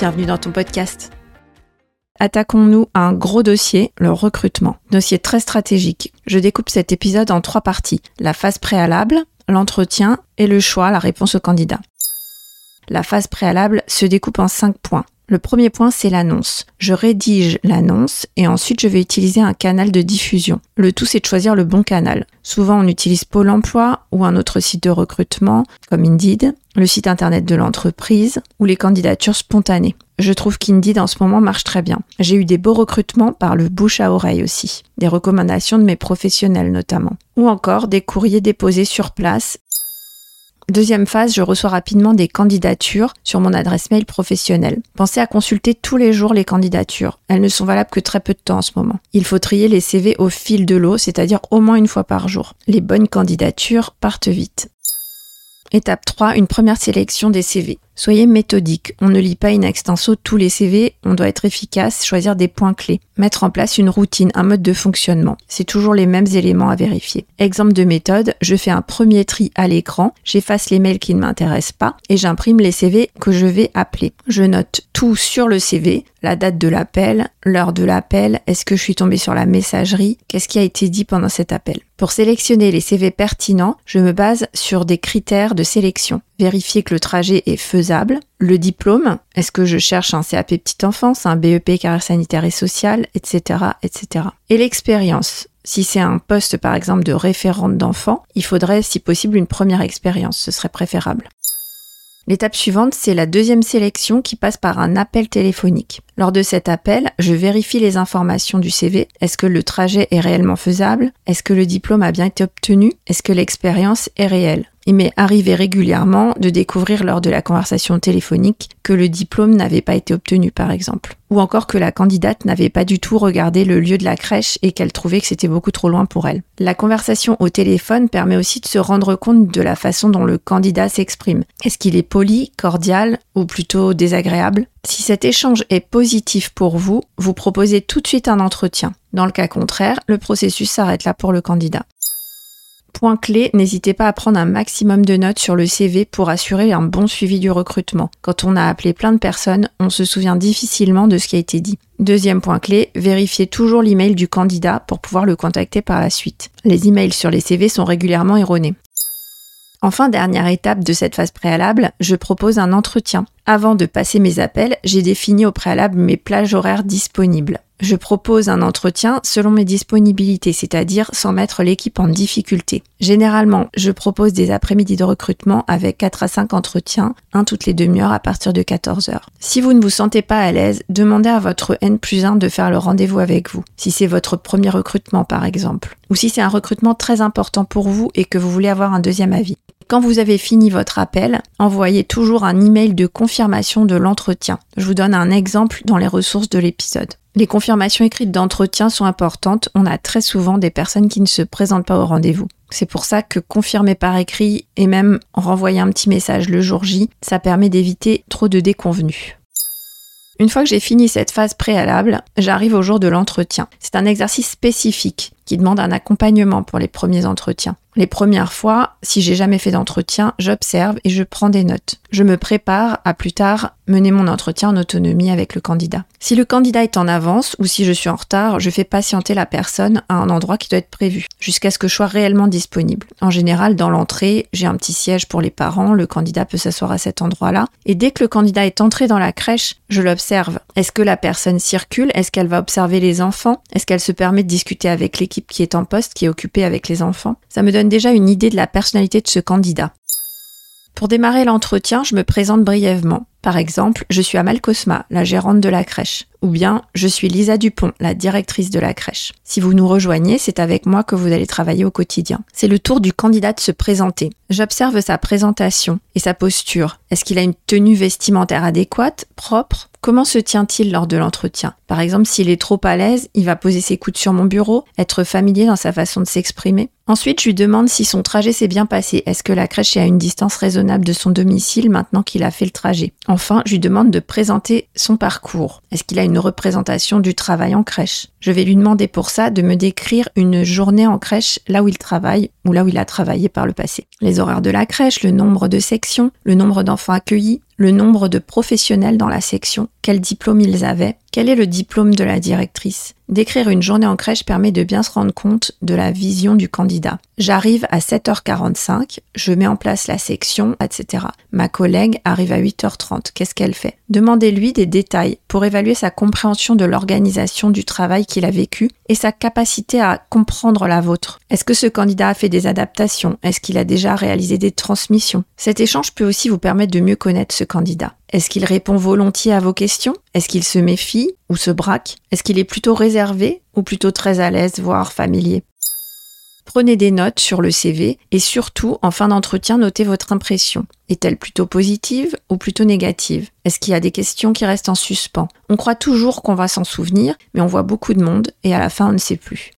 Bienvenue dans ton podcast. Attaquons-nous à un gros dossier, le recrutement. Dossier très stratégique. Je découpe cet épisode en trois parties. La phase préalable, l'entretien et le choix, la réponse au candidat. La phase préalable se découpe en cinq points. Le premier point, c'est l'annonce. Je rédige l'annonce et ensuite je vais utiliser un canal de diffusion. Le tout, c'est de choisir le bon canal. Souvent, on utilise Pôle emploi ou un autre site de recrutement comme Indeed, le site internet de l'entreprise ou les candidatures spontanées. Je trouve qu'Indeed en ce moment marche très bien. J'ai eu des beaux recrutements par le bouche à oreille aussi, des recommandations de mes professionnels notamment, ou encore des courriers déposés sur place Deuxième phase, je reçois rapidement des candidatures sur mon adresse mail professionnelle. Pensez à consulter tous les jours les candidatures. Elles ne sont valables que très peu de temps en ce moment. Il faut trier les CV au fil de l'eau, c'est-à-dire au moins une fois par jour. Les bonnes candidatures partent vite. Étape 3, une première sélection des CV. Soyez méthodique. On ne lit pas in extenso tous les CV, on doit être efficace, choisir des points clés, mettre en place une routine, un mode de fonctionnement. C'est toujours les mêmes éléments à vérifier. Exemple de méthode, je fais un premier tri à l'écran, j'efface les mails qui ne m'intéressent pas et j'imprime les CV que je vais appeler. Je note tout sur le CV, la date de l'appel, l'heure de l'appel, est-ce que je suis tombé sur la messagerie, qu'est-ce qui a été dit pendant cet appel. Pour sélectionner les CV pertinents, je me base sur des critères de sélection. Vérifier que le trajet est faisable, le diplôme, est-ce que je cherche un CAP petite enfance, un BEP carrière sanitaire et sociale, etc., etc. Et l'expérience. Si c'est un poste par exemple de référente d'enfant, il faudrait si possible une première expérience, ce serait préférable. L'étape suivante, c'est la deuxième sélection qui passe par un appel téléphonique. Lors de cet appel, je vérifie les informations du CV. Est-ce que le trajet est réellement faisable? Est-ce que le diplôme a bien été obtenu? Est-ce que l'expérience est réelle? Il m'est régulièrement de découvrir lors de la conversation téléphonique que le diplôme n'avait pas été obtenu par exemple, ou encore que la candidate n'avait pas du tout regardé le lieu de la crèche et qu'elle trouvait que c'était beaucoup trop loin pour elle. La conversation au téléphone permet aussi de se rendre compte de la façon dont le candidat s'exprime. Est-ce qu'il est poli, cordial ou plutôt désagréable? Si cet échange est positif pour vous, vous proposez tout de suite un entretien. Dans le cas contraire, le processus s'arrête là pour le candidat. Point clé, n'hésitez pas à prendre un maximum de notes sur le CV pour assurer un bon suivi du recrutement. Quand on a appelé plein de personnes, on se souvient difficilement de ce qui a été dit. Deuxième point clé, vérifiez toujours l'email du candidat pour pouvoir le contacter par la suite. Les emails sur les CV sont régulièrement erronés. Enfin, dernière étape de cette phase préalable, je propose un entretien. Avant de passer mes appels, j'ai défini au préalable mes plages horaires disponibles je propose un entretien selon mes disponibilités, c'est-à-dire sans mettre l'équipe en difficulté. Généralement, je propose des après-midi de recrutement avec 4 à 5 entretiens, un toutes les demi-heures à partir de 14 heures. Si vous ne vous sentez pas à l'aise, demandez à votre N plus 1 de faire le rendez-vous avec vous, si c'est votre premier recrutement par exemple, ou si c'est un recrutement très important pour vous et que vous voulez avoir un deuxième avis. Quand vous avez fini votre appel, envoyez toujours un email de confirmation de l'entretien. Je vous donne un exemple dans les ressources de l'épisode. Les confirmations écrites d'entretien sont importantes. On a très souvent des personnes qui ne se présentent pas au rendez-vous. C'est pour ça que confirmer par écrit et même renvoyer un petit message le jour J, ça permet d'éviter trop de déconvenus. Une fois que j'ai fini cette phase préalable, j'arrive au jour de l'entretien. C'est un exercice spécifique qui demande un accompagnement pour les premiers entretiens. Les premières fois, si j'ai jamais fait d'entretien, j'observe et je prends des notes. Je me prépare à plus tard mener mon entretien en autonomie avec le candidat. Si le candidat est en avance ou si je suis en retard, je fais patienter la personne à un endroit qui doit être prévu, jusqu'à ce que je sois réellement disponible. En général, dans l'entrée, j'ai un petit siège pour les parents, le candidat peut s'asseoir à cet endroit-là, et dès que le candidat est entré dans la crèche, je l'observe. Est-ce que la personne circule? Est-ce qu'elle va observer les enfants? Est-ce qu'elle se permet de discuter avec l'équipe qui est en poste, qui est occupée avec les enfants? Ça me donne déjà une idée de la personnalité de ce candidat. Pour démarrer l'entretien, je me présente brièvement. Par exemple, je suis Amal Cosma, la gérante de la crèche. Ou bien, je suis Lisa Dupont, la directrice de la crèche. Si vous nous rejoignez, c'est avec moi que vous allez travailler au quotidien. C'est le tour du candidat de se présenter. J'observe sa présentation et sa posture. Est-ce qu'il a une tenue vestimentaire adéquate, propre Comment se tient-il lors de l'entretien? Par exemple, s'il est trop à l'aise, il va poser ses coudes sur mon bureau, être familier dans sa façon de s'exprimer. Ensuite, je lui demande si son trajet s'est bien passé. Est-ce que la crèche est à une distance raisonnable de son domicile maintenant qu'il a fait le trajet? Enfin, je lui demande de présenter son parcours. Est-ce qu'il a une représentation du travail en crèche? Je vais lui demander pour ça de me décrire une journée en crèche là où il travaille ou là où il a travaillé par le passé. Les horaires de la crèche, le nombre de sections, le nombre d'enfants accueillis, le nombre de professionnels dans la section, quel diplôme ils avaient, quel est le diplôme de la directrice, D'écrire une journée en crèche permet de bien se rendre compte de la vision du candidat. J'arrive à 7h45, je mets en place la section, etc. Ma collègue arrive à 8h30. Qu'est-ce qu'elle fait? Demandez-lui des détails pour évaluer sa compréhension de l'organisation du travail qu'il a vécu et sa capacité à comprendre la vôtre. Est-ce que ce candidat a fait des adaptations? Est-ce qu'il a déjà réalisé des transmissions? Cet échange peut aussi vous permettre de mieux connaître ce candidat. Est-ce qu'il répond volontiers à vos questions? Est-ce qu'il se méfie ou se braque? Est-ce qu'il est plutôt réservé ou plutôt très à l'aise, voire familier? Prenez des notes sur le CV et surtout, en fin d'entretien, notez votre impression. Est-elle plutôt positive ou plutôt négative? Est-ce qu'il y a des questions qui restent en suspens? On croit toujours qu'on va s'en souvenir, mais on voit beaucoup de monde et à la fin on ne sait plus.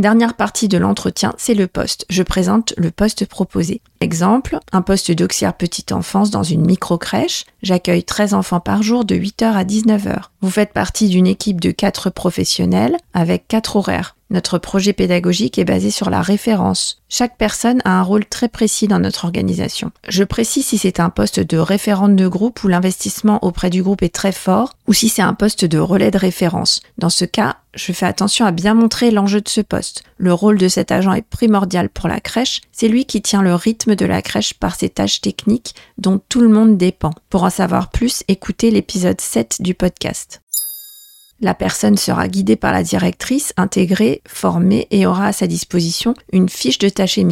Dernière partie de l'entretien, c'est le poste. Je présente le poste proposé. Exemple, un poste d'auxiliaire petite enfance dans une micro-crèche. J'accueille 13 enfants par jour de 8h à 19h. Vous faites partie d'une équipe de 4 professionnels avec 4 horaires. Notre projet pédagogique est basé sur la référence. Chaque personne a un rôle très précis dans notre organisation. Je précise si c'est un poste de référente de groupe où l'investissement auprès du groupe est très fort ou si c'est un poste de relais de référence. Dans ce cas, je fais attention à bien montrer l'enjeu de ce poste. Le rôle de cet agent est primordial pour la crèche. C'est lui qui tient le rythme de la crèche par ses tâches techniques dont tout le monde dépend. Pour en savoir plus, écoutez l'épisode 7 du podcast. La personne sera guidée par la directrice, intégrée, formée et aura à sa disposition une fiche de tâche et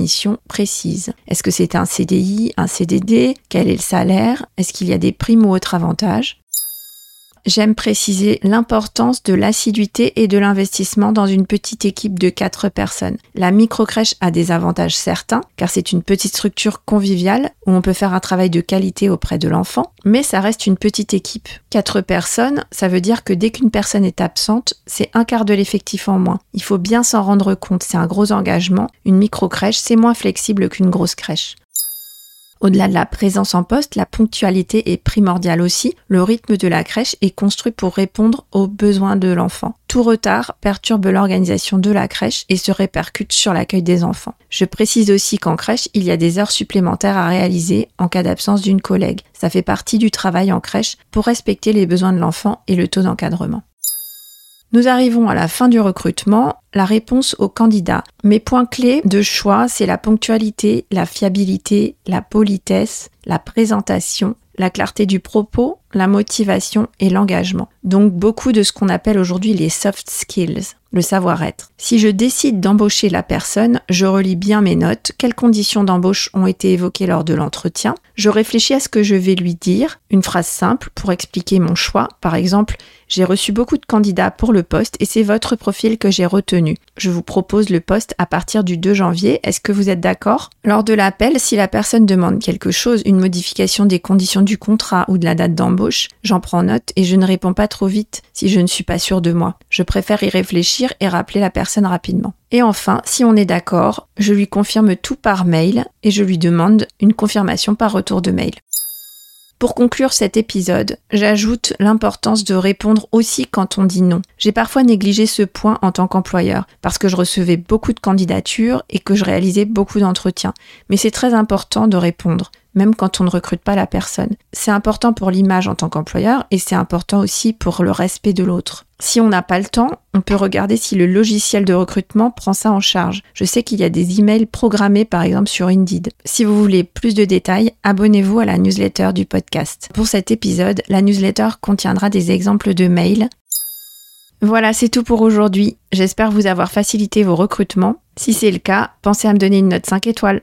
précise. Est-ce que c'est un CDI, un CDD Quel est le salaire? Est-ce qu'il y a des primes ou autres avantages? J'aime préciser l'importance de l'assiduité et de l'investissement dans une petite équipe de 4 personnes. La microcrèche a des avantages certains, car c'est une petite structure conviviale où on peut faire un travail de qualité auprès de l'enfant, mais ça reste une petite équipe. 4 personnes, ça veut dire que dès qu'une personne est absente, c'est un quart de l'effectif en moins. Il faut bien s'en rendre compte, c'est un gros engagement. Une microcrèche, c'est moins flexible qu'une grosse crèche. Au-delà de la présence en poste, la ponctualité est primordiale aussi. Le rythme de la crèche est construit pour répondre aux besoins de l'enfant. Tout retard perturbe l'organisation de la crèche et se répercute sur l'accueil des enfants. Je précise aussi qu'en crèche, il y a des heures supplémentaires à réaliser en cas d'absence d'une collègue. Ça fait partie du travail en crèche pour respecter les besoins de l'enfant et le taux d'encadrement. Nous arrivons à la fin du recrutement, la réponse au candidat. Mes points clés de choix, c'est la ponctualité, la fiabilité, la politesse, la présentation, la clarté du propos, la motivation et l'engagement. Donc beaucoup de ce qu'on appelle aujourd'hui les soft skills, le savoir-être. Si je décide d'embaucher la personne, je relis bien mes notes, quelles conditions d'embauche ont été évoquées lors de l'entretien, je réfléchis à ce que je vais lui dire, une phrase simple pour expliquer mon choix, par exemple, j'ai reçu beaucoup de candidats pour le poste et c'est votre profil que j'ai retenu. Je vous propose le poste à partir du 2 janvier. Est-ce que vous êtes d'accord? Lors de l'appel, si la personne demande quelque chose, une modification des conditions du contrat ou de la date d'embauche, j'en prends note et je ne réponds pas trop vite si je ne suis pas sûre de moi. Je préfère y et rappeler la personne rapidement. Et enfin, si on est d'accord, je lui confirme tout par mail et je lui demande une confirmation par retour de mail. Pour conclure cet épisode, j'ajoute l'importance de répondre aussi quand on dit non. J'ai parfois négligé ce point en tant qu'employeur parce que je recevais beaucoup de candidatures et que je réalisais beaucoup d'entretiens. Mais c'est très important de répondre même quand on ne recrute pas la personne. C'est important pour l'image en tant qu'employeur et c'est important aussi pour le respect de l'autre. Si on n'a pas le temps, on peut regarder si le logiciel de recrutement prend ça en charge. Je sais qu'il y a des emails programmés par exemple sur Indeed. Si vous voulez plus de détails, abonnez-vous à la newsletter du podcast. Pour cet épisode, la newsletter contiendra des exemples de mails. Voilà, c'est tout pour aujourd'hui. J'espère vous avoir facilité vos recrutements. Si c'est le cas, pensez à me donner une note 5 étoiles.